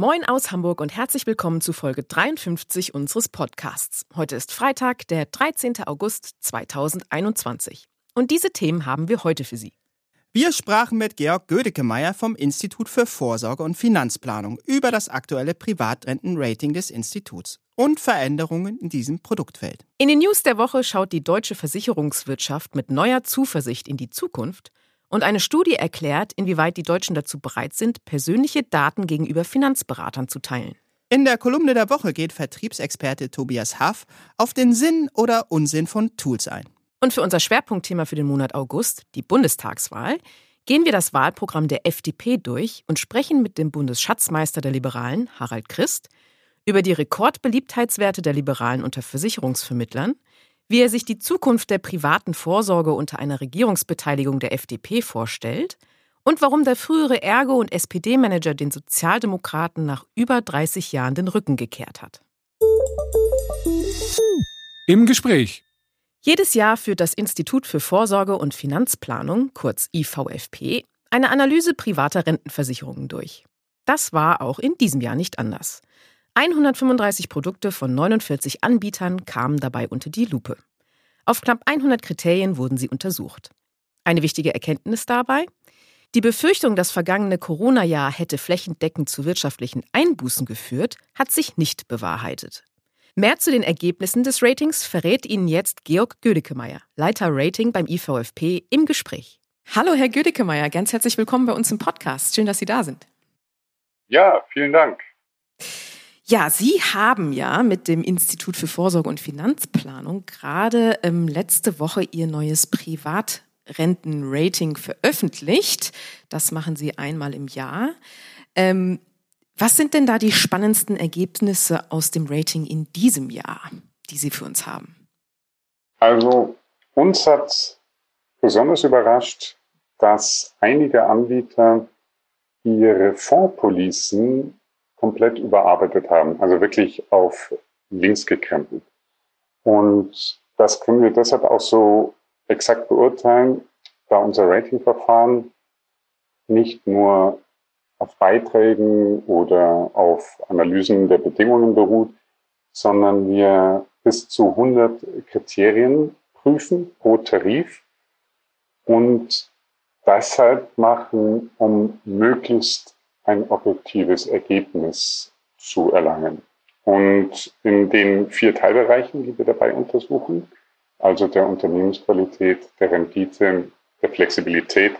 Moin aus Hamburg und herzlich willkommen zu Folge 53 unseres Podcasts. Heute ist Freitag, der 13. August 2021. Und diese Themen haben wir heute für Sie. Wir sprachen mit Georg Gödekemeyer vom Institut für Vorsorge und Finanzplanung über das aktuelle Privatrentenrating des Instituts und Veränderungen in diesem Produktfeld. In den News der Woche schaut die deutsche Versicherungswirtschaft mit neuer Zuversicht in die Zukunft und eine Studie erklärt, inwieweit die Deutschen dazu bereit sind, persönliche Daten gegenüber Finanzberatern zu teilen. In der Kolumne der Woche geht Vertriebsexperte Tobias Haff auf den Sinn oder Unsinn von Tools ein. Und für unser Schwerpunktthema für den Monat August, die Bundestagswahl, gehen wir das Wahlprogramm der FDP durch und sprechen mit dem Bundesschatzmeister der Liberalen, Harald Christ, über die Rekordbeliebtheitswerte der Liberalen unter Versicherungsvermittlern, wie er sich die Zukunft der privaten Vorsorge unter einer Regierungsbeteiligung der FDP vorstellt und warum der frühere Ergo- und SPD-Manager den Sozialdemokraten nach über 30 Jahren den Rücken gekehrt hat. Im Gespräch. Jedes Jahr führt das Institut für Vorsorge und Finanzplanung, kurz IVFP, eine Analyse privater Rentenversicherungen durch. Das war auch in diesem Jahr nicht anders. 135 Produkte von 49 Anbietern kamen dabei unter die Lupe. Auf knapp 100 Kriterien wurden sie untersucht. Eine wichtige Erkenntnis dabei? Die Befürchtung, das vergangene Corona-Jahr hätte flächendeckend zu wirtschaftlichen Einbußen geführt, hat sich nicht bewahrheitet. Mehr zu den Ergebnissen des Ratings verrät Ihnen jetzt Georg Gödekemeyer, Leiter Rating beim IVFP, im Gespräch. Hallo, Herr Gödekemeyer, ganz herzlich willkommen bei uns im Podcast. Schön, dass Sie da sind. Ja, vielen Dank. Ja, Sie haben ja mit dem Institut für Vorsorge und Finanzplanung gerade ähm, letzte Woche Ihr neues Privatrentenrating veröffentlicht. Das machen Sie einmal im Jahr. Ähm, was sind denn da die spannendsten Ergebnisse aus dem Rating in diesem Jahr, die Sie für uns haben? Also uns hat besonders überrascht, dass einige Anbieter ihre Fondspolicen komplett überarbeitet haben, also wirklich auf links gekrempelt. Und das können wir deshalb auch so exakt beurteilen, da unser Ratingverfahren nicht nur auf Beiträgen oder auf Analysen der Bedingungen beruht, sondern wir bis zu 100 Kriterien prüfen pro Tarif und deshalb machen, um möglichst ein objektives Ergebnis zu erlangen. Und in den vier Teilbereichen, die wir dabei untersuchen, also der Unternehmensqualität, der Rendite, der Flexibilität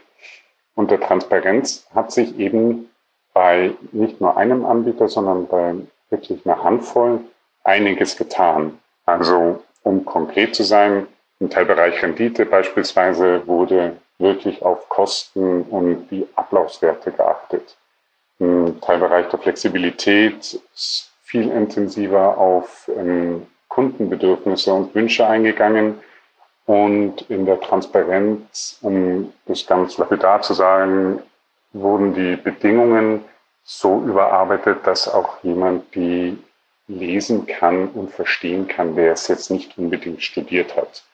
und der Transparenz, hat sich eben bei nicht nur einem Anbieter, sondern bei wirklich einer Handvoll einiges getan. Also um konkret zu sein, im Teilbereich Rendite beispielsweise wurde wirklich auf Kosten und die Ablaufswerte geachtet. Im Teilbereich der Flexibilität viel intensiver auf ähm, Kundenbedürfnisse und Wünsche eingegangen und in der Transparenz, um das ganz lapidar zu sagen, wurden die Bedingungen so überarbeitet, dass auch jemand die lesen kann und verstehen kann, der es jetzt nicht unbedingt studiert hat.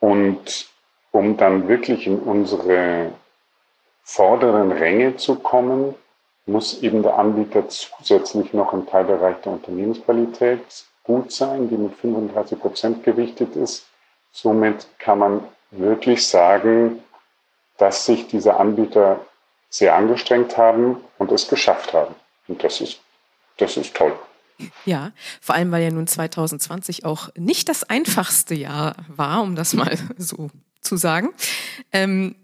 Und um dann wirklich in unsere vorderen Ränge zu kommen, muss eben der Anbieter zusätzlich noch im Teilbereich der Unternehmensqualität gut sein, die mit 35 Prozent gewichtet ist. Somit kann man wirklich sagen, dass sich diese Anbieter sehr angestrengt haben und es geschafft haben. Und das ist, das ist toll. Ja, vor allem, weil ja nun 2020 auch nicht das einfachste Jahr war, um das mal so zu sagen. Ähm,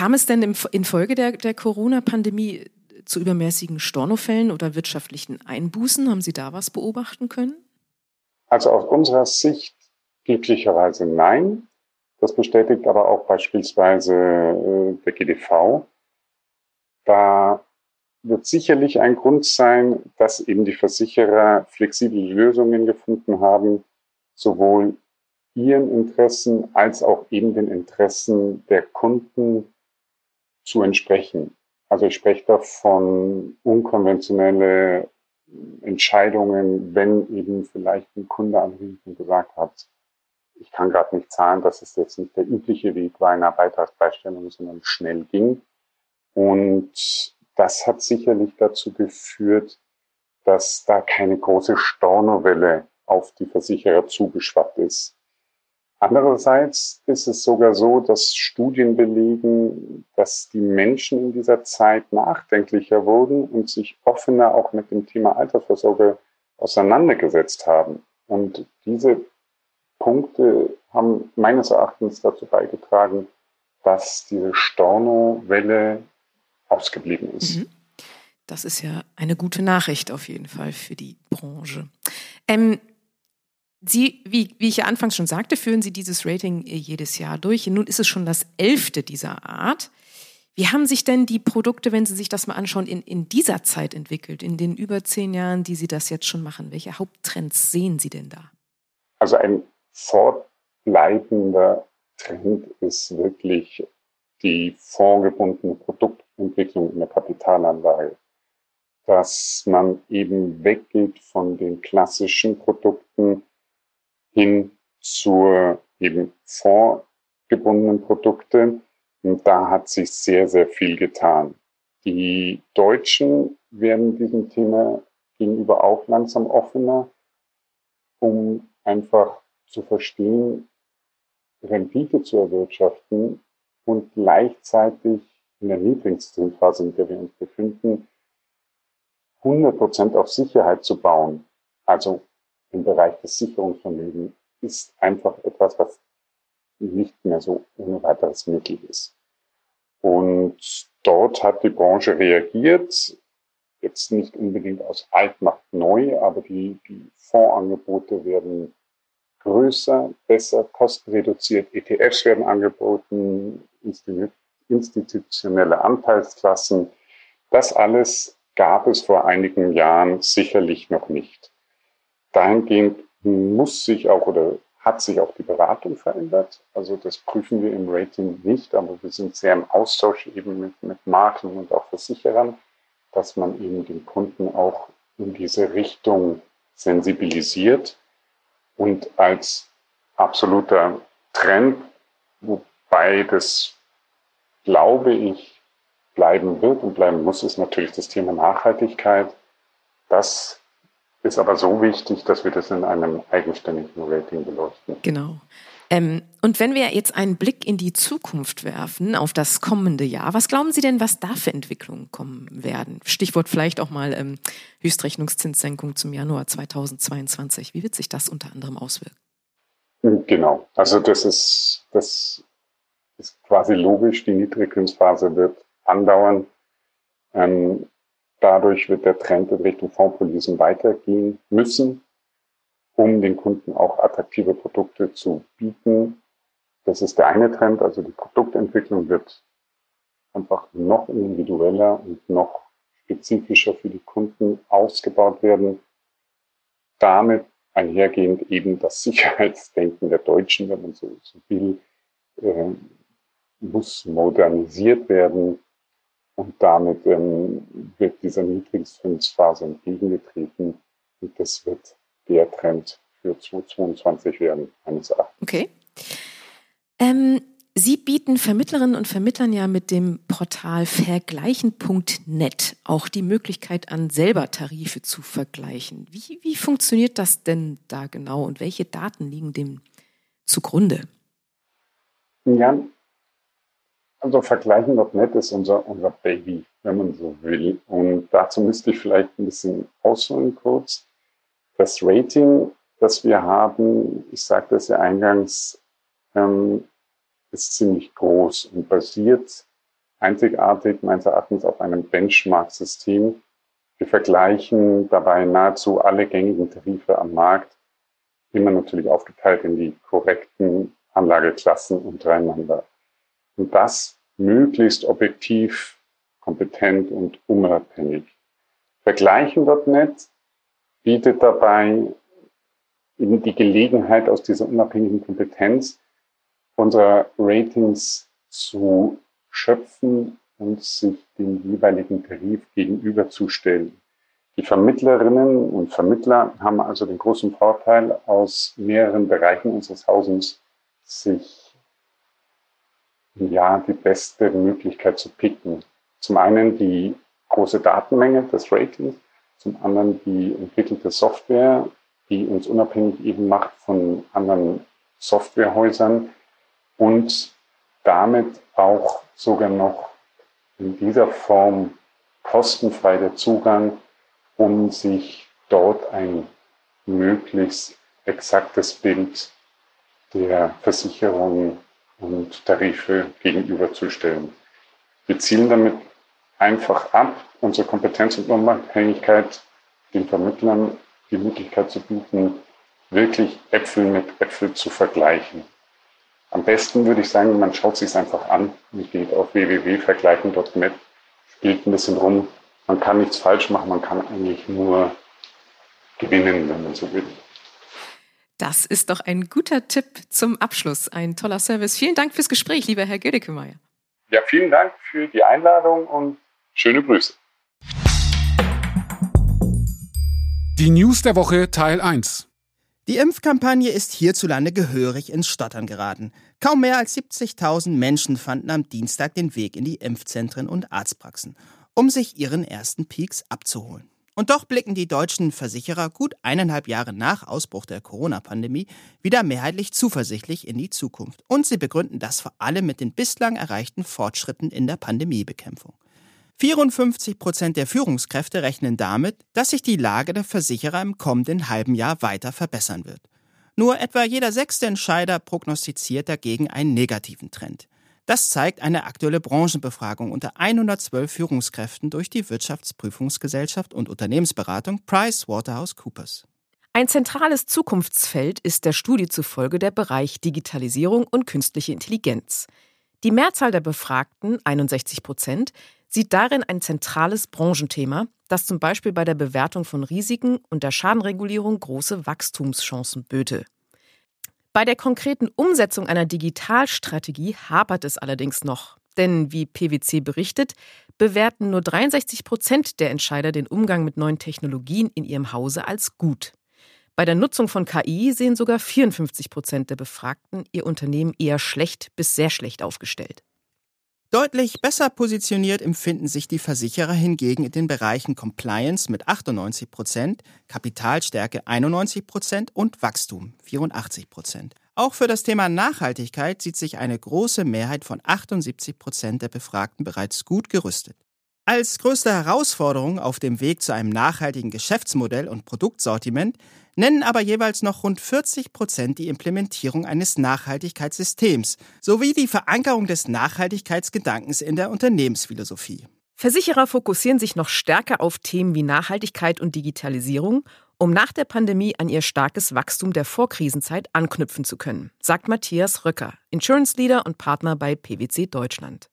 Kam es denn infolge der, der Corona-Pandemie zu übermäßigen Stornofällen oder wirtschaftlichen Einbußen? Haben Sie da was beobachten können? Also aus unserer Sicht glücklicherweise nein. Das bestätigt aber auch beispielsweise äh, der GDV. Da wird sicherlich ein Grund sein, dass eben die Versicherer flexible Lösungen gefunden haben, sowohl ihren Interessen als auch eben den Interessen der Kunden zu entsprechen. Also ich spreche da von unkonventionelle Entscheidungen, wenn eben vielleicht ein Kunde anrief und gesagt hat, ich kann gerade nicht zahlen, dass es jetzt nicht der übliche Weg war einer Beitragsbeistellung, sondern schnell ging. Und das hat sicherlich dazu geführt, dass da keine große Stornowelle auf die Versicherer zugeschwappt ist. Andererseits ist es sogar so, dass Studien belegen, dass die Menschen in dieser Zeit nachdenklicher wurden und sich offener auch mit dem Thema Altersvorsorge auseinandergesetzt haben. Und diese Punkte haben meines Erachtens dazu beigetragen, dass diese Storno-Welle ausgeblieben ist. Mhm. Das ist ja eine gute Nachricht auf jeden Fall für die Branche. Ähm, Sie, wie, wie ich ja anfangs schon sagte, führen Sie dieses Rating äh, jedes Jahr durch. Nun ist es schon das elfte dieser Art. Wie haben sich denn die Produkte, wenn Sie sich das mal anschauen, in, in dieser Zeit entwickelt, in den über zehn Jahren, die Sie das jetzt schon machen? Welche Haupttrends sehen Sie denn da? Also ein fortbleibender Trend ist wirklich die vorgebundene Produktentwicklung in der Kapitalanlage. Dass man eben weggeht von den klassischen Produkten, hin zur eben fondsgebundenen Produkte. Und da hat sich sehr, sehr viel getan. Die Deutschen werden diesem Thema gegenüber auch langsam offener, um einfach zu verstehen, Rendite zu erwirtschaften und gleichzeitig in der Niedrigzinsphase, in der wir uns befinden, 100 Prozent auf Sicherheit zu bauen. Also im Bereich des Sicherungsvermögens ist einfach etwas, was nicht mehr so ohne weiteres möglich ist. Und dort hat die Branche reagiert, jetzt nicht unbedingt aus Altmacht neu, aber die, die Fondsangebote werden größer, besser, kostenreduziert, ETFs werden angeboten, institutionelle Anteilsklassen. Das alles gab es vor einigen Jahren sicherlich noch nicht dahingehend muss sich auch oder hat sich auch die Beratung verändert. Also das prüfen wir im Rating nicht, aber wir sind sehr im Austausch eben mit, mit Maklen und auch Versicherern, dass man eben den Kunden auch in diese Richtung sensibilisiert und als absoluter Trend, wobei das, glaube ich, bleiben wird und bleiben muss, ist natürlich das Thema Nachhaltigkeit. Das ist aber so wichtig, dass wir das in einem eigenständigen Rating beleuchten. Genau. Ähm, und wenn wir jetzt einen Blick in die Zukunft werfen, auf das kommende Jahr, was glauben Sie denn, was da für Entwicklungen kommen werden? Stichwort vielleicht auch mal ähm, Höchstrechnungszinssenkung zum Januar 2022. Wie wird sich das unter anderem auswirken? Genau. Also das ist, das ist quasi logisch. Die Niedrigzinsphase wird andauern. Ähm, Dadurch wird der Trend in Richtung Fondspolicen weitergehen müssen, um den Kunden auch attraktive Produkte zu bieten. Das ist der eine Trend, also die Produktentwicklung wird einfach noch individueller und noch spezifischer für die Kunden ausgebaut werden. Damit einhergehend eben das Sicherheitsdenken der Deutschen, wenn man so, so will, äh, muss modernisiert werden. Und damit ähm, wird dieser Niedrigzinsphase entgegengetreten. Und das wird der Trend für 2022 werden, meines Erachtens. Okay. Ähm, Sie bieten Vermittlerinnen und Vermittlern ja mit dem Portal vergleichen.net auch die Möglichkeit an, selber Tarife zu vergleichen. Wie, wie funktioniert das denn da genau und welche Daten liegen dem zugrunde? Ja, also vergleichen.net ist unser, unser Baby, wenn man so will. Und dazu müsste ich vielleicht ein bisschen ausholen kurz. Das Rating, das wir haben, ich sagte es ja eingangs, ähm, ist ziemlich groß und basiert einzigartig meines Erachtens auf einem Benchmark-System. Wir vergleichen dabei nahezu alle gängigen Tarife am Markt, immer natürlich aufgeteilt in die korrekten Anlageklassen untereinander. Und das möglichst objektiv, kompetent und unabhängig. Vergleichen.net bietet dabei eben die Gelegenheit, aus dieser unabhängigen Kompetenz unserer Ratings zu schöpfen und sich dem jeweiligen Tarif gegenüberzustellen. Die Vermittlerinnen und Vermittler haben also den großen Vorteil, aus mehreren Bereichen unseres Hausens sich ja die beste Möglichkeit zu picken. Zum einen die große Datenmenge des Ratings, zum anderen die entwickelte Software, die uns unabhängig eben macht von anderen Softwarehäusern und damit auch sogar noch in dieser Form kostenfrei der Zugang, um sich dort ein möglichst exaktes Bild der Versicherungen und Tarife gegenüberzustellen. Wir zielen damit einfach ab, unsere Kompetenz und Unabhängigkeit den Vermittlern die Möglichkeit zu bieten, wirklich Äpfel mit Äpfel zu vergleichen. Am besten würde ich sagen, man schaut sich einfach an und geht auf www.vergleichen.net, spielt ein bisschen rum. Man kann nichts falsch machen, man kann eigentlich nur gewinnen, wenn man so will. Das ist doch ein guter Tipp zum Abschluss. Ein toller Service. Vielen Dank fürs Gespräch, lieber Herr Gödekemeyer. Ja, vielen Dank für die Einladung und schöne Grüße. Die News der Woche Teil 1. Die Impfkampagne ist hierzulande gehörig ins Stottern geraten. Kaum mehr als 70.000 Menschen fanden am Dienstag den Weg in die Impfzentren und Arztpraxen, um sich ihren ersten Peaks abzuholen. Und doch blicken die deutschen Versicherer gut eineinhalb Jahre nach Ausbruch der Corona-Pandemie wieder mehrheitlich zuversichtlich in die Zukunft. Und sie begründen das vor allem mit den bislang erreichten Fortschritten in der Pandemiebekämpfung. 54 Prozent der Führungskräfte rechnen damit, dass sich die Lage der Versicherer im kommenden halben Jahr weiter verbessern wird. Nur etwa jeder sechste Entscheider prognostiziert dagegen einen negativen Trend. Das zeigt eine aktuelle Branchenbefragung unter 112 Führungskräften durch die Wirtschaftsprüfungsgesellschaft und Unternehmensberatung PricewaterhouseCoopers. Ein zentrales Zukunftsfeld ist der Studie zufolge der Bereich Digitalisierung und künstliche Intelligenz. Die Mehrzahl der Befragten, 61 Prozent, sieht darin ein zentrales Branchenthema, das zum Beispiel bei der Bewertung von Risiken und der Schadenregulierung große Wachstumschancen böte. Bei der konkreten Umsetzung einer Digitalstrategie hapert es allerdings noch. Denn wie PwC berichtet, bewerten nur 63 Prozent der Entscheider den Umgang mit neuen Technologien in ihrem Hause als gut. Bei der Nutzung von KI sehen sogar 54 Prozent der Befragten ihr Unternehmen eher schlecht bis sehr schlecht aufgestellt. Deutlich besser positioniert empfinden sich die Versicherer hingegen in den Bereichen Compliance mit 98 Prozent, Kapitalstärke 91 Prozent und Wachstum 84 Prozent. Auch für das Thema Nachhaltigkeit sieht sich eine große Mehrheit von 78 Prozent der Befragten bereits gut gerüstet. Als größte Herausforderung auf dem Weg zu einem nachhaltigen Geschäftsmodell und Produktsortiment nennen aber jeweils noch rund 40 Prozent die Implementierung eines Nachhaltigkeitssystems sowie die Verankerung des Nachhaltigkeitsgedankens in der Unternehmensphilosophie. Versicherer fokussieren sich noch stärker auf Themen wie Nachhaltigkeit und Digitalisierung, um nach der Pandemie an ihr starkes Wachstum der Vorkrisenzeit anknüpfen zu können, sagt Matthias Röcker, Insurance Leader und Partner bei PwC Deutschland.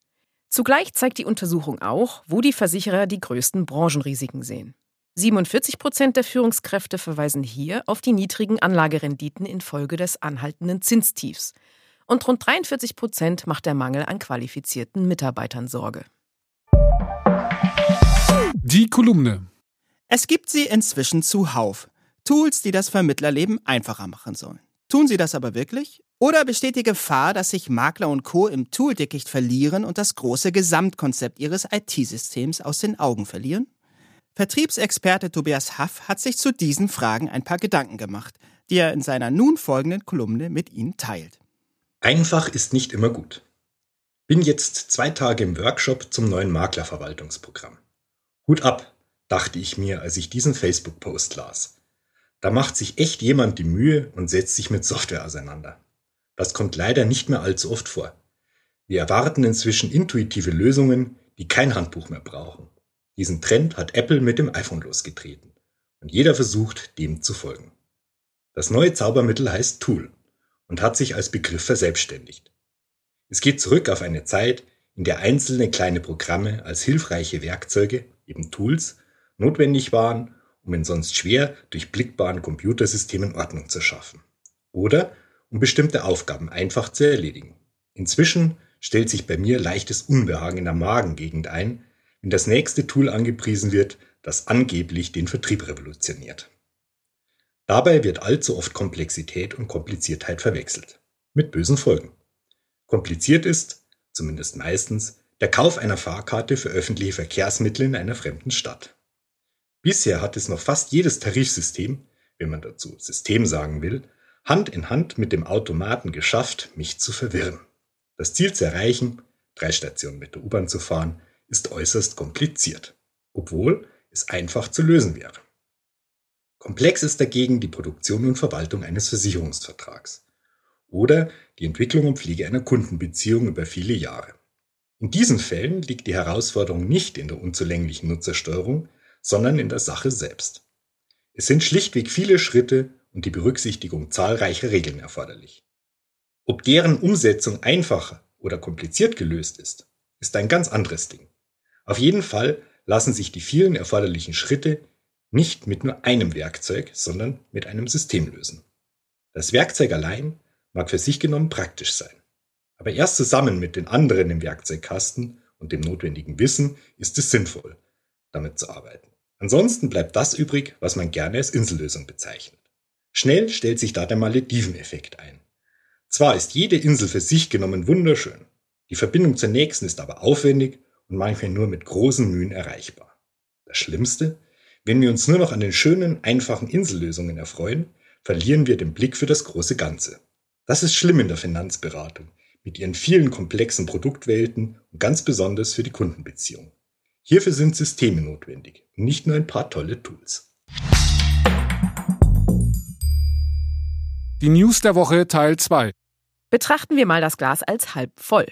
Zugleich zeigt die Untersuchung auch, wo die Versicherer die größten Branchenrisiken sehen. 47 Prozent der Führungskräfte verweisen hier auf die niedrigen Anlagerenditen infolge des anhaltenden Zinstiefs. Und rund 43 Prozent macht der Mangel an qualifizierten Mitarbeitern Sorge. Die Kolumne. Es gibt sie inzwischen zuhauf. Tools, die das Vermittlerleben einfacher machen sollen. Tun sie das aber wirklich? Oder besteht die Gefahr, dass sich Makler und Co. im Tooldickicht verlieren und das große Gesamtkonzept ihres IT-Systems aus den Augen verlieren? Vertriebsexperte Tobias Haff hat sich zu diesen Fragen ein paar Gedanken gemacht, die er in seiner nun folgenden Kolumne mit Ihnen teilt. Einfach ist nicht immer gut. Bin jetzt zwei Tage im Workshop zum neuen Maklerverwaltungsprogramm. Hut ab, dachte ich mir, als ich diesen Facebook-Post las. Da macht sich echt jemand die Mühe und setzt sich mit Software auseinander. Das kommt leider nicht mehr allzu oft vor. Wir erwarten inzwischen intuitive Lösungen, die kein Handbuch mehr brauchen. Diesen Trend hat Apple mit dem iPhone losgetreten und jeder versucht, dem zu folgen. Das neue Zaubermittel heißt Tool und hat sich als Begriff verselbstständigt. Es geht zurück auf eine Zeit, in der einzelne kleine Programme als hilfreiche Werkzeuge, eben Tools, notwendig waren, um in sonst schwer durchblickbaren Computersystemen Ordnung zu schaffen. Oder um bestimmte Aufgaben einfach zu erledigen. Inzwischen stellt sich bei mir leichtes Unbehagen in der Magengegend ein, wenn das nächste Tool angepriesen wird, das angeblich den Vertrieb revolutioniert. Dabei wird allzu oft Komplexität und Kompliziertheit verwechselt. Mit bösen Folgen. Kompliziert ist, zumindest meistens, der Kauf einer Fahrkarte für öffentliche Verkehrsmittel in einer fremden Stadt. Bisher hat es noch fast jedes Tarifsystem, wenn man dazu System sagen will, Hand in Hand mit dem Automaten geschafft, mich zu verwirren. Das Ziel zu erreichen, drei Stationen mit der U-Bahn zu fahren, ist äußerst kompliziert, obwohl es einfach zu lösen wäre. Komplex ist dagegen die Produktion und Verwaltung eines Versicherungsvertrags oder die Entwicklung und Pflege einer Kundenbeziehung über viele Jahre. In diesen Fällen liegt die Herausforderung nicht in der unzulänglichen Nutzersteuerung, sondern in der Sache selbst. Es sind schlichtweg viele Schritte und die Berücksichtigung zahlreicher Regeln erforderlich. Ob deren Umsetzung einfacher oder kompliziert gelöst ist, ist ein ganz anderes Ding. Auf jeden Fall lassen sich die vielen erforderlichen Schritte nicht mit nur einem Werkzeug, sondern mit einem System lösen. Das Werkzeug allein mag für sich genommen praktisch sein. Aber erst zusammen mit den anderen im Werkzeugkasten und dem notwendigen Wissen ist es sinnvoll, damit zu arbeiten. Ansonsten bleibt das übrig, was man gerne als Insellösung bezeichnet. Schnell stellt sich da der Malediveneffekt ein. Zwar ist jede Insel für sich genommen wunderschön, die Verbindung zur nächsten ist aber aufwendig und manchmal nur mit großen Mühen erreichbar. Das Schlimmste, wenn wir uns nur noch an den schönen, einfachen Insellösungen erfreuen, verlieren wir den Blick für das große Ganze. Das ist schlimm in der Finanzberatung, mit ihren vielen komplexen Produktwelten und ganz besonders für die Kundenbeziehung. Hierfür sind Systeme notwendig und nicht nur ein paar tolle Tools. Die News der Woche Teil 2. Betrachten wir mal das Glas als halb voll.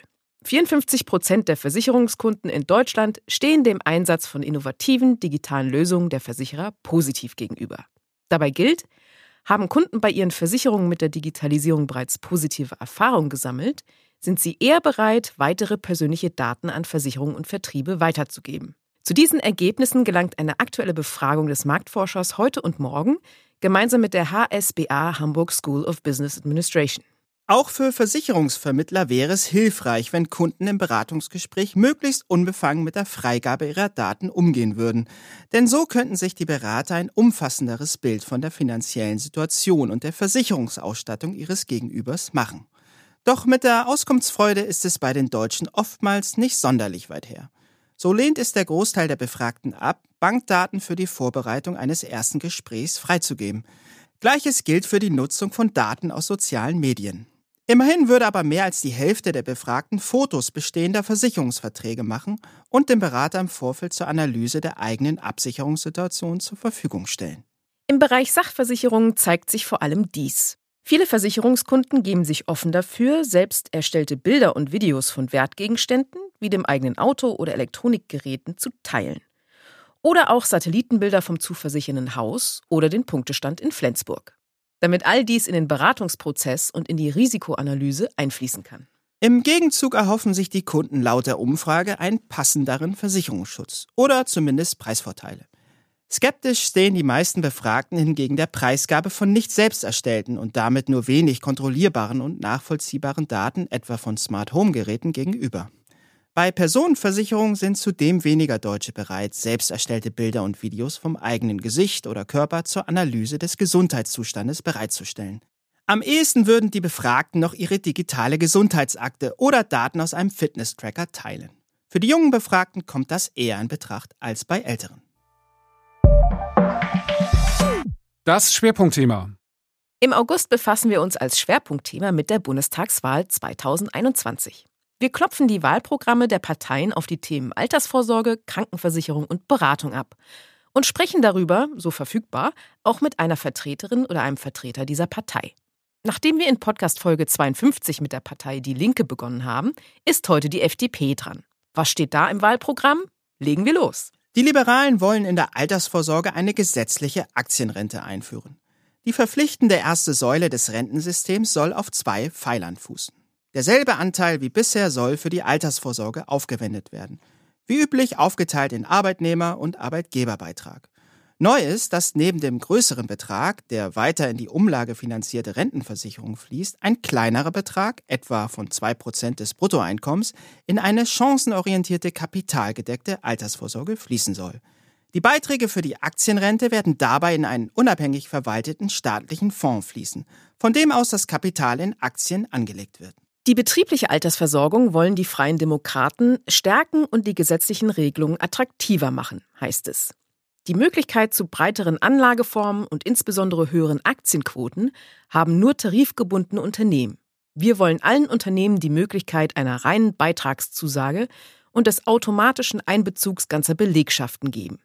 54 Prozent der Versicherungskunden in Deutschland stehen dem Einsatz von innovativen digitalen Lösungen der Versicherer positiv gegenüber. Dabei gilt, haben Kunden bei ihren Versicherungen mit der Digitalisierung bereits positive Erfahrungen gesammelt, sind sie eher bereit, weitere persönliche Daten an Versicherungen und Vertriebe weiterzugeben. Zu diesen Ergebnissen gelangt eine aktuelle Befragung des Marktforschers heute und morgen gemeinsam mit der HSBA Hamburg School of Business Administration. Auch für Versicherungsvermittler wäre es hilfreich, wenn Kunden im Beratungsgespräch möglichst unbefangen mit der Freigabe ihrer Daten umgehen würden. Denn so könnten sich die Berater ein umfassenderes Bild von der finanziellen Situation und der Versicherungsausstattung ihres Gegenübers machen. Doch mit der Auskunftsfreude ist es bei den Deutschen oftmals nicht sonderlich weit her. So lehnt es der Großteil der Befragten ab, Bankdaten für die Vorbereitung eines ersten Gesprächs freizugeben. Gleiches gilt für die Nutzung von Daten aus sozialen Medien. Immerhin würde aber mehr als die Hälfte der Befragten Fotos bestehender Versicherungsverträge machen und dem Berater im Vorfeld zur Analyse der eigenen Absicherungssituation zur Verfügung stellen. Im Bereich Sachversicherungen zeigt sich vor allem dies. Viele Versicherungskunden geben sich offen dafür, selbst erstellte Bilder und Videos von Wertgegenständen wie dem eigenen Auto oder Elektronikgeräten zu teilen. Oder auch Satellitenbilder vom zu versichernden Haus oder den Punktestand in Flensburg damit all dies in den Beratungsprozess und in die Risikoanalyse einfließen kann. Im Gegenzug erhoffen sich die Kunden laut der Umfrage einen passenderen Versicherungsschutz oder zumindest Preisvorteile. Skeptisch stehen die meisten Befragten hingegen der Preisgabe von nicht selbst erstellten und damit nur wenig kontrollierbaren und nachvollziehbaren Daten etwa von Smart Home Geräten gegenüber. Bei Personenversicherungen sind zudem weniger Deutsche bereit, selbst erstellte Bilder und Videos vom eigenen Gesicht oder Körper zur Analyse des Gesundheitszustandes bereitzustellen. Am ehesten würden die Befragten noch ihre digitale Gesundheitsakte oder Daten aus einem Fitness-Tracker teilen. Für die jungen Befragten kommt das eher in Betracht als bei älteren. Das Schwerpunktthema. Im August befassen wir uns als Schwerpunktthema mit der Bundestagswahl 2021. Wir klopfen die Wahlprogramme der Parteien auf die Themen Altersvorsorge, Krankenversicherung und Beratung ab und sprechen darüber, so verfügbar, auch mit einer Vertreterin oder einem Vertreter dieser Partei. Nachdem wir in Podcast Folge 52 mit der Partei Die Linke begonnen haben, ist heute die FDP dran. Was steht da im Wahlprogramm? Legen wir los. Die Liberalen wollen in der Altersvorsorge eine gesetzliche Aktienrente einführen. Die verpflichtende erste Säule des Rentensystems soll auf zwei Pfeilern fußen. Derselbe Anteil wie bisher soll für die Altersvorsorge aufgewendet werden. Wie üblich aufgeteilt in Arbeitnehmer- und Arbeitgeberbeitrag. Neu ist, dass neben dem größeren Betrag, der weiter in die umlagefinanzierte Rentenversicherung fließt, ein kleinerer Betrag, etwa von 2% des Bruttoeinkommens, in eine chancenorientierte kapitalgedeckte Altersvorsorge fließen soll. Die Beiträge für die Aktienrente werden dabei in einen unabhängig verwalteten staatlichen Fonds fließen, von dem aus das Kapital in Aktien angelegt wird. Die betriebliche Altersversorgung wollen die Freien Demokraten stärken und die gesetzlichen Regelungen attraktiver machen, heißt es. Die Möglichkeit zu breiteren Anlageformen und insbesondere höheren Aktienquoten haben nur tarifgebundene Unternehmen. Wir wollen allen Unternehmen die Möglichkeit einer reinen Beitragszusage und des automatischen Einbezugs ganzer Belegschaften geben.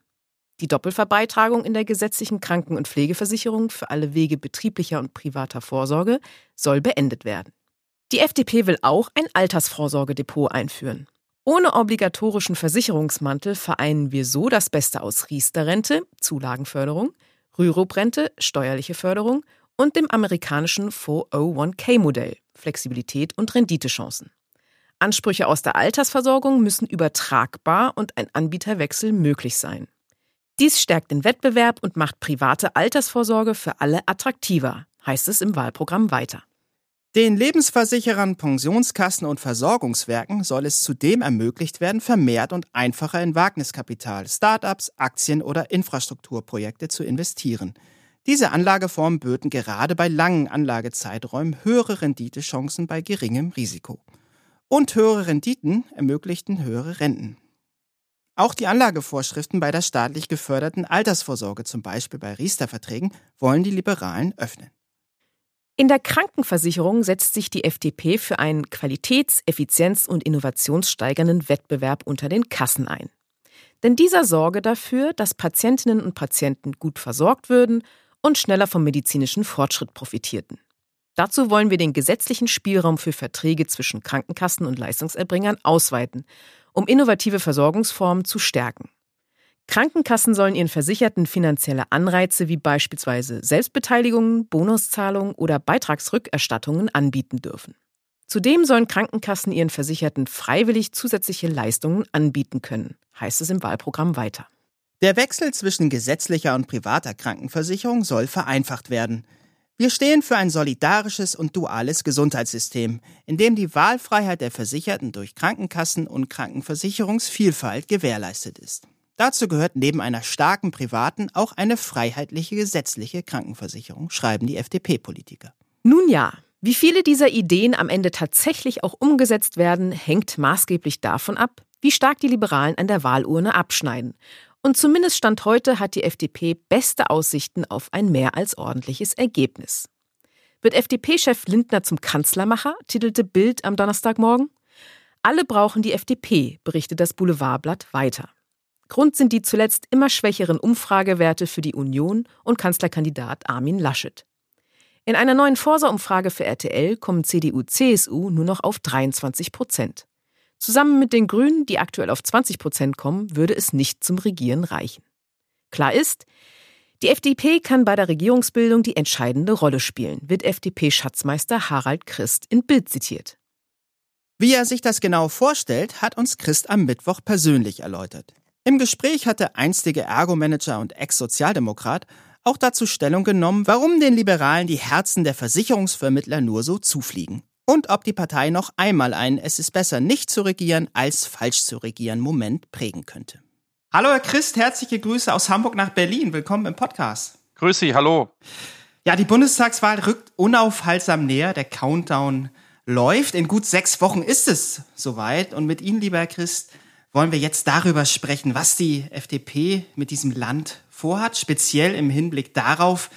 Die Doppelverbeitragung in der gesetzlichen Kranken- und Pflegeversicherung für alle Wege betrieblicher und privater Vorsorge soll beendet werden. Die FDP will auch ein Altersvorsorgedepot einführen. Ohne obligatorischen Versicherungsmantel vereinen wir so das Beste aus Riester-Rente, Zulagenförderung, Rürup-Rente, steuerliche Förderung und dem amerikanischen 401k-Modell, Flexibilität und Renditechancen. Ansprüche aus der Altersversorgung müssen übertragbar und ein Anbieterwechsel möglich sein. Dies stärkt den Wettbewerb und macht private Altersvorsorge für alle attraktiver, heißt es im Wahlprogramm weiter. Den Lebensversicherern, Pensionskassen und Versorgungswerken soll es zudem ermöglicht werden, vermehrt und einfacher in Wagniskapital, Start-ups, Aktien oder Infrastrukturprojekte zu investieren. Diese Anlageformen böten gerade bei langen Anlagezeiträumen höhere Renditechancen bei geringem Risiko. Und höhere Renditen ermöglichten höhere Renten. Auch die Anlagevorschriften bei der staatlich geförderten Altersvorsorge, zum Beispiel bei Riester-Verträgen, wollen die Liberalen öffnen. In der Krankenversicherung setzt sich die FDP für einen qualitäts-, effizienz- und innovationssteigernden Wettbewerb unter den Kassen ein. Denn dieser sorge dafür, dass Patientinnen und Patienten gut versorgt würden und schneller vom medizinischen Fortschritt profitierten. Dazu wollen wir den gesetzlichen Spielraum für Verträge zwischen Krankenkassen und Leistungserbringern ausweiten, um innovative Versorgungsformen zu stärken. Krankenkassen sollen ihren Versicherten finanzielle Anreize wie beispielsweise Selbstbeteiligungen, Bonuszahlungen oder Beitragsrückerstattungen anbieten dürfen. Zudem sollen Krankenkassen ihren Versicherten freiwillig zusätzliche Leistungen anbieten können, heißt es im Wahlprogramm weiter. Der Wechsel zwischen gesetzlicher und privater Krankenversicherung soll vereinfacht werden. Wir stehen für ein solidarisches und duales Gesundheitssystem, in dem die Wahlfreiheit der Versicherten durch Krankenkassen und Krankenversicherungsvielfalt gewährleistet ist. Dazu gehört neben einer starken privaten auch eine freiheitliche gesetzliche Krankenversicherung, schreiben die FDP-Politiker. Nun ja, wie viele dieser Ideen am Ende tatsächlich auch umgesetzt werden, hängt maßgeblich davon ab, wie stark die Liberalen an der Wahlurne abschneiden. Und zumindest Stand heute hat die FDP beste Aussichten auf ein mehr als ordentliches Ergebnis. Wird FDP-Chef Lindner zum Kanzlermacher, titelte Bild am Donnerstagmorgen. Alle brauchen die FDP, berichtet das Boulevardblatt weiter. Grund sind die zuletzt immer schwächeren Umfragewerte für die Union und Kanzlerkandidat Armin Laschet. In einer neuen Forsa-Umfrage für RTL kommen CDU-CSU nur noch auf 23 Prozent. Zusammen mit den Grünen, die aktuell auf 20 Prozent kommen, würde es nicht zum Regieren reichen. Klar ist, die FDP kann bei der Regierungsbildung die entscheidende Rolle spielen, wird FDP-Schatzmeister Harald Christ in Bild zitiert. Wie er sich das genau vorstellt, hat uns Christ am Mittwoch persönlich erläutert. Im Gespräch hat der einstige Ergo-Manager und Ex-Sozialdemokrat auch dazu Stellung genommen, warum den Liberalen die Herzen der Versicherungsvermittler nur so zufliegen. Und ob die Partei noch einmal ein Es ist besser nicht zu regieren als falsch zu regieren Moment prägen könnte. Hallo Herr Christ, herzliche Grüße aus Hamburg nach Berlin. Willkommen im Podcast. Grüß Sie, hallo. Ja, die Bundestagswahl rückt unaufhaltsam näher. Der Countdown läuft. In gut sechs Wochen ist es soweit. Und mit Ihnen, lieber Herr Christ, wollen wir jetzt darüber sprechen, was die FDP mit diesem Land vorhat, speziell im Hinblick darauf,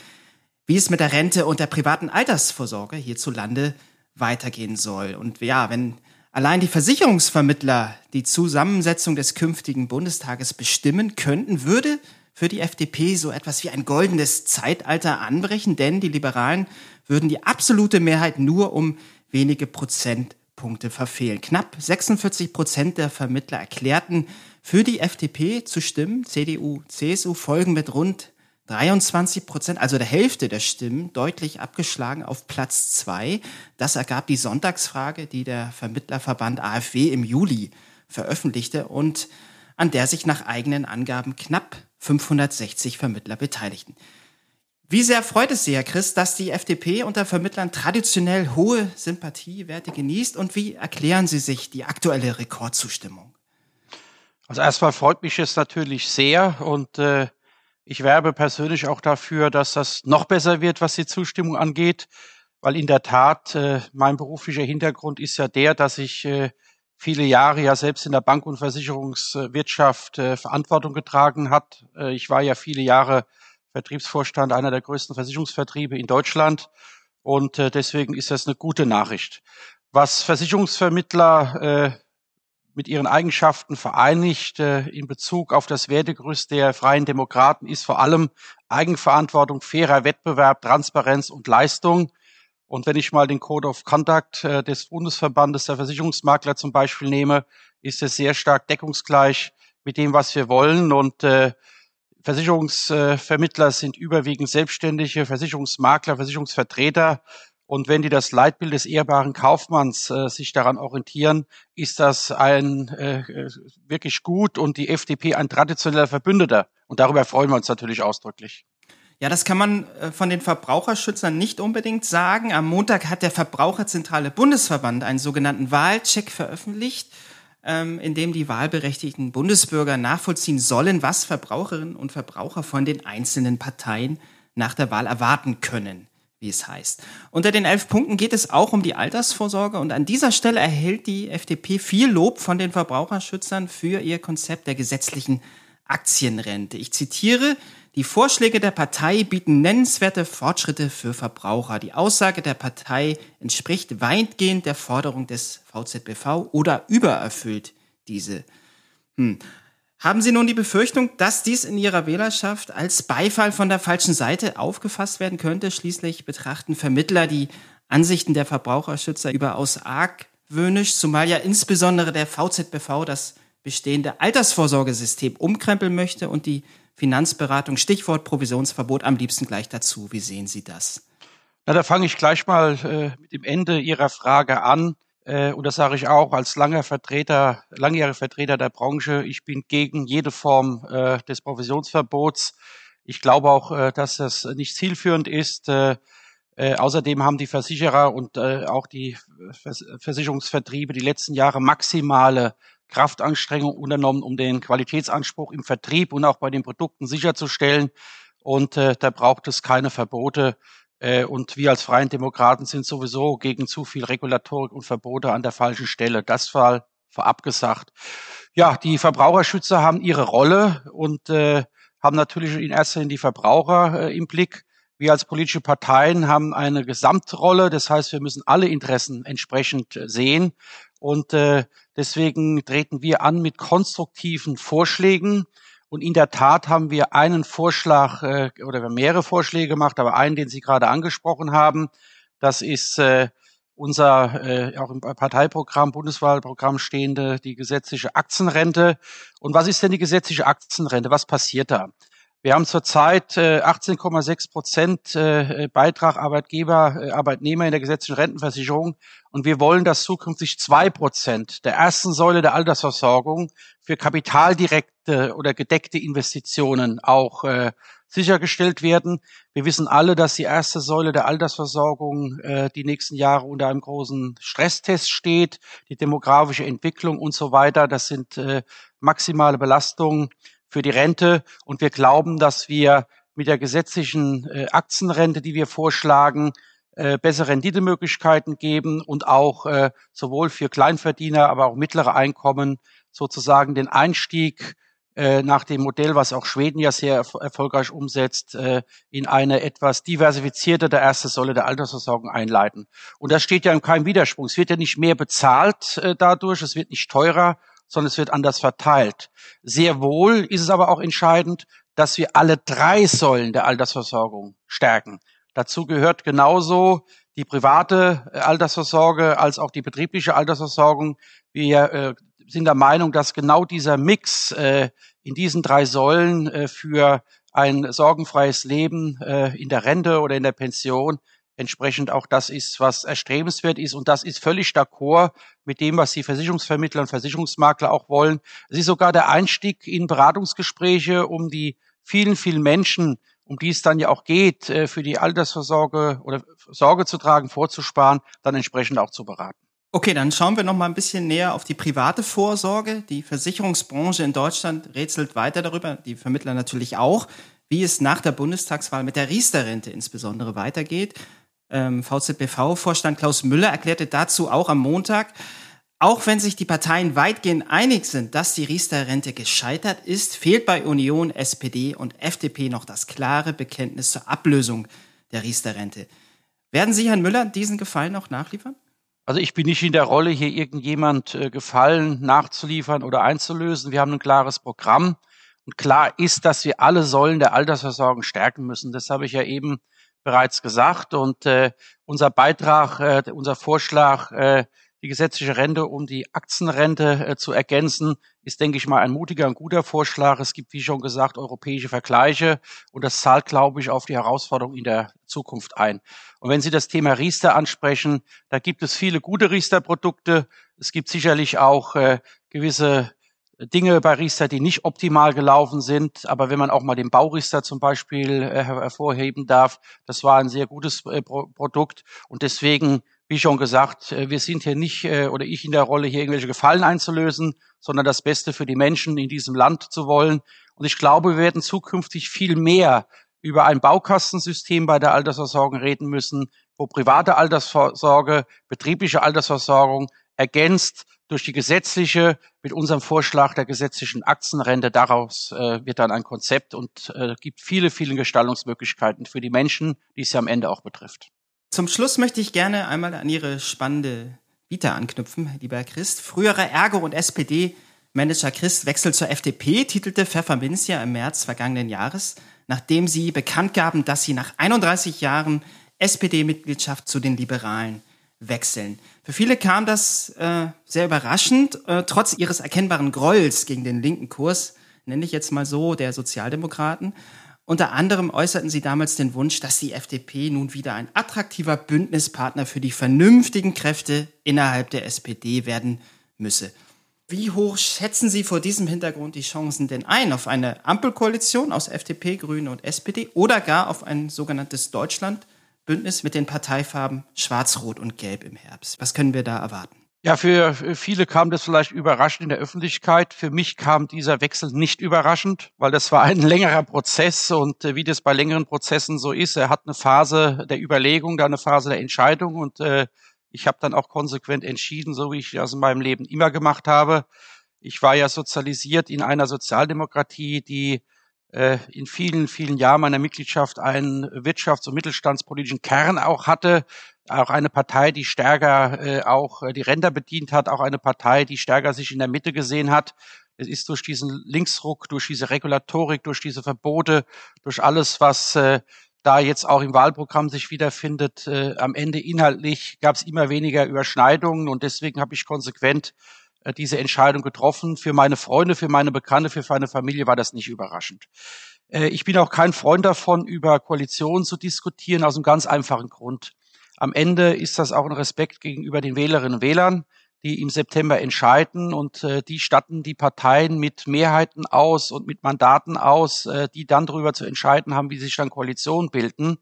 wie es mit der Rente und der privaten Altersvorsorge hierzulande weitergehen soll. Und ja, wenn allein die Versicherungsvermittler die Zusammensetzung des künftigen Bundestages bestimmen könnten, würde für die FDP so etwas wie ein goldenes Zeitalter anbrechen, denn die Liberalen würden die absolute Mehrheit nur um wenige Prozent Punkte verfehlen. Knapp 46 Prozent der Vermittler erklärten, für die FDP zu stimmen. CDU, CSU folgen mit rund 23 Prozent, also der Hälfte der Stimmen, deutlich abgeschlagen auf Platz zwei. Das ergab die Sonntagsfrage, die der Vermittlerverband AfW im Juli veröffentlichte und an der sich nach eigenen Angaben knapp 560 Vermittler Beteiligten. Wie sehr freut es Sie, Herr Christ, dass die FDP unter Vermittlern traditionell hohe Sympathiewerte genießt und wie erklären Sie sich die aktuelle Rekordzustimmung? Also erstmal freut mich es natürlich sehr und äh, ich werbe persönlich auch dafür, dass das noch besser wird, was die Zustimmung angeht, weil in der Tat äh, mein beruflicher Hintergrund ist ja der, dass ich äh, viele Jahre ja selbst in der Bank- und Versicherungswirtschaft äh, Verantwortung getragen hat. Äh, ich war ja viele Jahre Vertriebsvorstand einer der größten Versicherungsvertriebe in Deutschland. Und äh, deswegen ist das eine gute Nachricht. Was Versicherungsvermittler äh, mit ihren Eigenschaften vereinigt äh, in Bezug auf das Wertegerüst der Freien Demokraten ist vor allem Eigenverantwortung, fairer Wettbewerb, Transparenz und Leistung. Und wenn ich mal den Code of Conduct äh, des Bundesverbandes der Versicherungsmakler zum Beispiel nehme, ist es sehr stark deckungsgleich mit dem, was wir wollen. Und äh, Versicherungsvermittler sind überwiegend Selbstständige, Versicherungsmakler, Versicherungsvertreter. Und wenn die das Leitbild des ehrbaren Kaufmanns äh, sich daran orientieren, ist das ein äh, wirklich gut und die FDP ein traditioneller Verbündeter. Und darüber freuen wir uns natürlich ausdrücklich. Ja, das kann man äh, von den Verbraucherschützern nicht unbedingt sagen. Am Montag hat der Verbraucherzentrale Bundesverband einen sogenannten Wahlcheck veröffentlicht ähm, in dem die wahlberechtigten Bundesbürger nachvollziehen sollen, was Verbraucherinnen und Verbraucher von den einzelnen Parteien nach der Wahl erwarten können, wie es heißt. Unter den elf Punkten geht es auch um die Altersvorsorge und an dieser Stelle erhält die FDP viel Lob von den Verbraucherschützern für ihr Konzept der gesetzlichen Aktienrente. Ich zitiere, die Vorschläge der Partei bieten nennenswerte Fortschritte für Verbraucher. Die Aussage der Partei entspricht weitgehend der Forderung des VZBV oder übererfüllt diese. Hm. Haben Sie nun die Befürchtung, dass dies in Ihrer Wählerschaft als Beifall von der falschen Seite aufgefasst werden könnte? Schließlich betrachten Vermittler die Ansichten der Verbraucherschützer überaus argwöhnisch, zumal ja insbesondere der VZBV das bestehende Altersvorsorgesystem umkrempeln möchte und die Finanzberatung, Stichwort Provisionsverbot am liebsten gleich dazu. Wie sehen Sie das? Na, da fange ich gleich mal äh, mit dem Ende Ihrer Frage an. Äh, und das sage ich auch als langer Vertreter, langjähriger Vertreter der Branche. Ich bin gegen jede Form äh, des Provisionsverbots. Ich glaube auch, äh, dass das nicht zielführend ist. Äh, äh, außerdem haben die Versicherer und äh, auch die Vers Versicherungsvertriebe die letzten Jahre maximale Kraftanstrengungen unternommen, um den Qualitätsanspruch im Vertrieb und auch bei den Produkten sicherzustellen. Und äh, da braucht es keine Verbote. Äh, und wir als Freien Demokraten sind sowieso gegen zu viel Regulatorik und Verbote an der falschen Stelle. Das war vorab gesagt. Ja, die Verbraucherschützer haben ihre Rolle und äh, haben natürlich in erster Linie die Verbraucher äh, im Blick. Wir als politische Parteien haben eine Gesamtrolle. Das heißt, wir müssen alle Interessen entsprechend äh, sehen. Und äh, deswegen treten wir an mit konstruktiven Vorschlägen. Und in der Tat haben wir einen Vorschlag äh, oder mehrere Vorschläge gemacht, aber einen, den Sie gerade angesprochen haben, das ist äh, unser äh, auch im Parteiprogramm, Bundeswahlprogramm stehende die gesetzliche Aktienrente. Und was ist denn die gesetzliche Aktienrente? Was passiert da? Wir haben zurzeit äh, 18,6 Prozent äh, Beitrag Arbeitgeber, äh, Arbeitnehmer in der gesetzlichen Rentenversicherung und wir wollen, dass zukünftig zwei Prozent der ersten Säule der Altersversorgung für kapitaldirekte oder gedeckte Investitionen auch äh, sichergestellt werden. Wir wissen alle, dass die erste Säule der Altersversorgung äh, die nächsten Jahre unter einem großen Stresstest steht, die demografische Entwicklung und so weiter. Das sind äh, maximale Belastungen für die Rente. Und wir glauben, dass wir mit der gesetzlichen äh, Aktienrente, die wir vorschlagen, äh, bessere Renditemöglichkeiten geben und auch äh, sowohl für Kleinverdiener, aber auch mittlere Einkommen sozusagen den Einstieg äh, nach dem Modell, was auch Schweden ja sehr erf erfolgreich umsetzt, äh, in eine etwas diversifizierte der erste Säule der Altersversorgung einleiten. Und das steht ja in keinem Widerspruch. Es wird ja nicht mehr bezahlt äh, dadurch, es wird nicht teurer, sondern es wird anders verteilt. Sehr wohl ist es aber auch entscheidend, dass wir alle drei Säulen der Altersversorgung stärken. Dazu gehört genauso die private äh, Altersvorsorge als auch die betriebliche Altersversorgung. Wir äh, sind der Meinung, dass genau dieser Mix äh, in diesen drei Säulen äh, für ein sorgenfreies Leben äh, in der Rente oder in der Pension entsprechend auch das ist, was erstrebenswert ist. Und das ist völlig d'accord mit dem, was die Versicherungsvermittler und Versicherungsmakler auch wollen. Es ist sogar der Einstieg in Beratungsgespräche, um die vielen, vielen Menschen, um die es dann ja auch geht, äh, für die Altersvorsorge oder Sorge zu tragen, vorzusparen, dann entsprechend auch zu beraten. Okay, dann schauen wir noch mal ein bisschen näher auf die private Vorsorge. Die Versicherungsbranche in Deutschland rätselt weiter darüber, die Vermittler natürlich auch, wie es nach der Bundestagswahl mit der Riester-Rente insbesondere weitergeht. Ähm, VZBV-Vorstand Klaus Müller erklärte dazu auch am Montag, auch wenn sich die Parteien weitgehend einig sind, dass die Riester-Rente gescheitert ist, fehlt bei Union, SPD und FDP noch das klare Bekenntnis zur Ablösung der Riester-Rente. Werden Sie, Herrn Müller, diesen Gefallen noch nachliefern? Also ich bin nicht in der Rolle, hier irgendjemand äh, Gefallen nachzuliefern oder einzulösen. Wir haben ein klares Programm. Und klar ist, dass wir alle Säulen der Altersversorgung stärken müssen. Das habe ich ja eben bereits gesagt. Und äh, unser Beitrag, äh, unser Vorschlag, äh, die gesetzliche Rente um die Aktienrente äh, zu ergänzen, ist, denke ich mal, ein mutiger und guter Vorschlag. Es gibt, wie schon gesagt, europäische Vergleiche und das zahlt, glaube ich, auf die Herausforderung in der Zukunft ein. Und wenn Sie das Thema Riester ansprechen, da gibt es viele gute Riester-Produkte. Es gibt sicherlich auch äh, gewisse Dinge bei Riester, die nicht optimal gelaufen sind. Aber wenn man auch mal den Bauriester zum Beispiel äh, hervorheben darf, das war ein sehr gutes äh, Pro Produkt. Und deswegen wie schon gesagt, äh, wir sind hier nicht oder ich in der Rolle, hier irgendwelche Gefallen einzulösen, sondern das Beste für die Menschen in diesem Land zu wollen. Und ich glaube, wir werden zukünftig viel mehr über ein Baukastensystem bei der Altersversorgung reden müssen, wo private Altersvorsorge, betriebliche Altersversorgung ergänzt durch die gesetzliche, mit unserem Vorschlag der gesetzlichen Aktienrente. Daraus äh, wird dann ein Konzept und äh, gibt viele, viele Gestaltungsmöglichkeiten für die Menschen, die es ja am Ende auch betrifft. Zum Schluss möchte ich gerne einmal an Ihre spannende Vita anknüpfen, lieber Christ. Früherer Ergo- und SPD-Manager Christ wechselt zur FDP, titelte Pfefferminz ja im März vergangenen Jahres, nachdem Sie bekannt gaben, dass Sie nach 31 Jahren SPD-Mitgliedschaft zu den Liberalen wechseln. Für viele kam das äh, sehr überraschend, äh, trotz ihres erkennbaren Grolls gegen den linken Kurs, nenne ich jetzt mal so, der Sozialdemokraten. Unter anderem äußerten sie damals den Wunsch, dass die FDP nun wieder ein attraktiver Bündnispartner für die vernünftigen Kräfte innerhalb der SPD werden müsse. Wie hoch schätzen Sie vor diesem Hintergrund die Chancen denn ein auf eine Ampelkoalition aus FDP, Grüne und SPD oder gar auf ein sogenanntes Deutschlandbündnis mit den Parteifarben Schwarz, Rot und Gelb im Herbst? Was können wir da erwarten? Ja, für viele kam das vielleicht überraschend in der Öffentlichkeit. Für mich kam dieser Wechsel nicht überraschend, weil das war ein längerer Prozess und äh, wie das bei längeren Prozessen so ist, er hat eine Phase der Überlegung, dann eine Phase der Entscheidung und äh, ich habe dann auch konsequent entschieden, so wie ich das in meinem Leben immer gemacht habe. Ich war ja sozialisiert in einer Sozialdemokratie, die in vielen, vielen Jahren meiner Mitgliedschaft einen wirtschafts- und mittelstandspolitischen Kern auch hatte, auch eine Partei, die stärker äh, auch äh, die Ränder bedient hat, auch eine Partei, die stärker sich in der Mitte gesehen hat. Es ist durch diesen Linksruck, durch diese Regulatorik, durch diese Verbote, durch alles, was äh, da jetzt auch im Wahlprogramm sich wiederfindet, äh, am Ende inhaltlich gab es immer weniger Überschneidungen. Und deswegen habe ich konsequent äh, diese Entscheidung getroffen. Für meine Freunde, für meine Bekannte, für meine Familie war das nicht überraschend. Äh, ich bin auch kein Freund davon, über Koalitionen zu diskutieren, aus einem ganz einfachen Grund. Am Ende ist das auch ein Respekt gegenüber den Wählerinnen und Wählern, die im September entscheiden und äh, die statten die Parteien mit Mehrheiten aus und mit Mandaten aus, äh, die dann darüber zu entscheiden haben, wie sich dann Koalitionen bilden.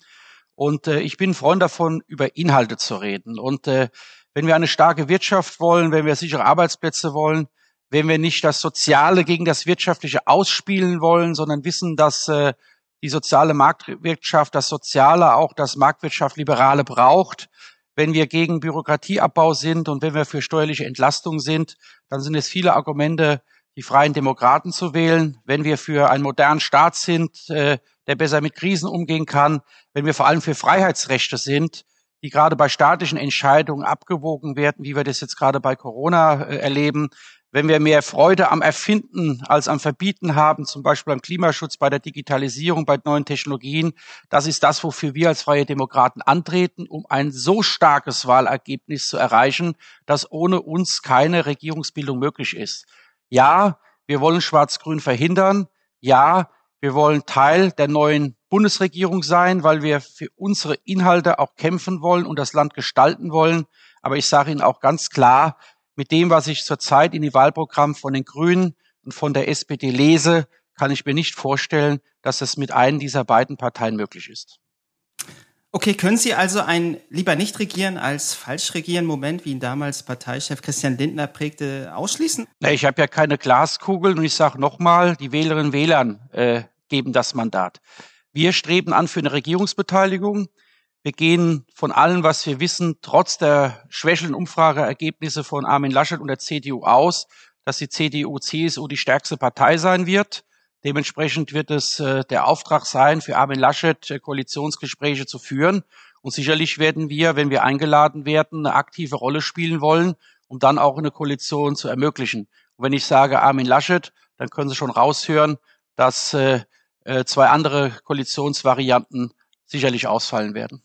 Und äh, ich bin Freund davon, über Inhalte zu reden. Und äh, wenn wir eine starke Wirtschaft wollen, wenn wir sichere Arbeitsplätze wollen, wenn wir nicht das Soziale gegen das Wirtschaftliche ausspielen wollen, sondern wissen, dass äh, die soziale Marktwirtschaft, das Soziale, auch das Marktwirtschaft Liberale braucht. Wenn wir gegen Bürokratieabbau sind und wenn wir für steuerliche Entlastung sind, dann sind es viele Argumente, die Freien Demokraten zu wählen. Wenn wir für einen modernen Staat sind, äh, der besser mit Krisen umgehen kann, wenn wir vor allem für Freiheitsrechte sind, die gerade bei staatlichen Entscheidungen abgewogen werden, wie wir das jetzt gerade bei Corona äh, erleben, wenn wir mehr Freude am Erfinden als am Verbieten haben, zum Beispiel beim Klimaschutz, bei der Digitalisierung, bei neuen Technologien, das ist das, wofür wir als Freie Demokraten antreten, um ein so starkes Wahlergebnis zu erreichen, dass ohne uns keine Regierungsbildung möglich ist. Ja, wir wollen Schwarz-Grün verhindern. Ja, wir wollen Teil der neuen Bundesregierung sein, weil wir für unsere Inhalte auch kämpfen wollen und das Land gestalten wollen. Aber ich sage Ihnen auch ganz klar, mit dem, was ich zurzeit in die Wahlprogramm von den Grünen und von der SPD lese, kann ich mir nicht vorstellen, dass es mit einem dieser beiden Parteien möglich ist. Okay, können Sie also ein lieber nicht regieren als falsch regieren Moment, wie ihn damals Parteichef Christian Lindner prägte, ausschließen? Na, ich habe ja keine Glaskugel und ich sage nochmal, die Wählerinnen und Wähler äh, geben das Mandat. Wir streben an für eine Regierungsbeteiligung. Wir gehen von allem, was wir wissen, trotz der schwächeren Umfrageergebnisse von Armin Laschet und der CDU aus, dass die CDU, CSU die stärkste Partei sein wird. Dementsprechend wird es äh, der Auftrag sein, für Armin Laschet äh, Koalitionsgespräche zu führen. Und sicherlich werden wir, wenn wir eingeladen werden, eine aktive Rolle spielen wollen, um dann auch eine Koalition zu ermöglichen. Und wenn ich sage Armin Laschet, dann können Sie schon raushören, dass äh, äh zwei andere Koalitionsvarianten sicherlich ausfallen werden.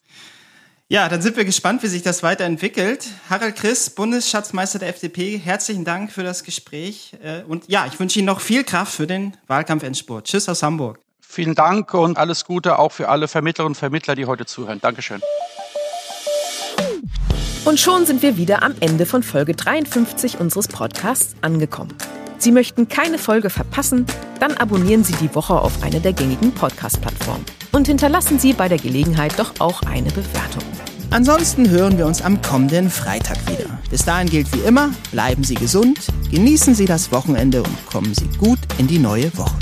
Ja, dann sind wir gespannt, wie sich das weiterentwickelt. Harald Chris, Bundesschatzmeister der FDP, herzlichen Dank für das Gespräch. Äh, und ja, ich wünsche Ihnen noch viel Kraft für den Wahlkampfendspurt. Tschüss aus Hamburg. Vielen Dank und alles Gute auch für alle Vermittlerinnen und Vermittler, die heute zuhören. Dankeschön. Und schon sind wir wieder am Ende von Folge 53 unseres Podcasts angekommen. Sie möchten keine Folge verpassen? Dann abonnieren Sie die Woche auf eine der gängigen Podcast-Plattformen und hinterlassen Sie bei der Gelegenheit doch auch eine Bewertung. Ansonsten hören wir uns am kommenden Freitag wieder. Bis dahin gilt wie immer, bleiben Sie gesund, genießen Sie das Wochenende und kommen Sie gut in die neue Woche.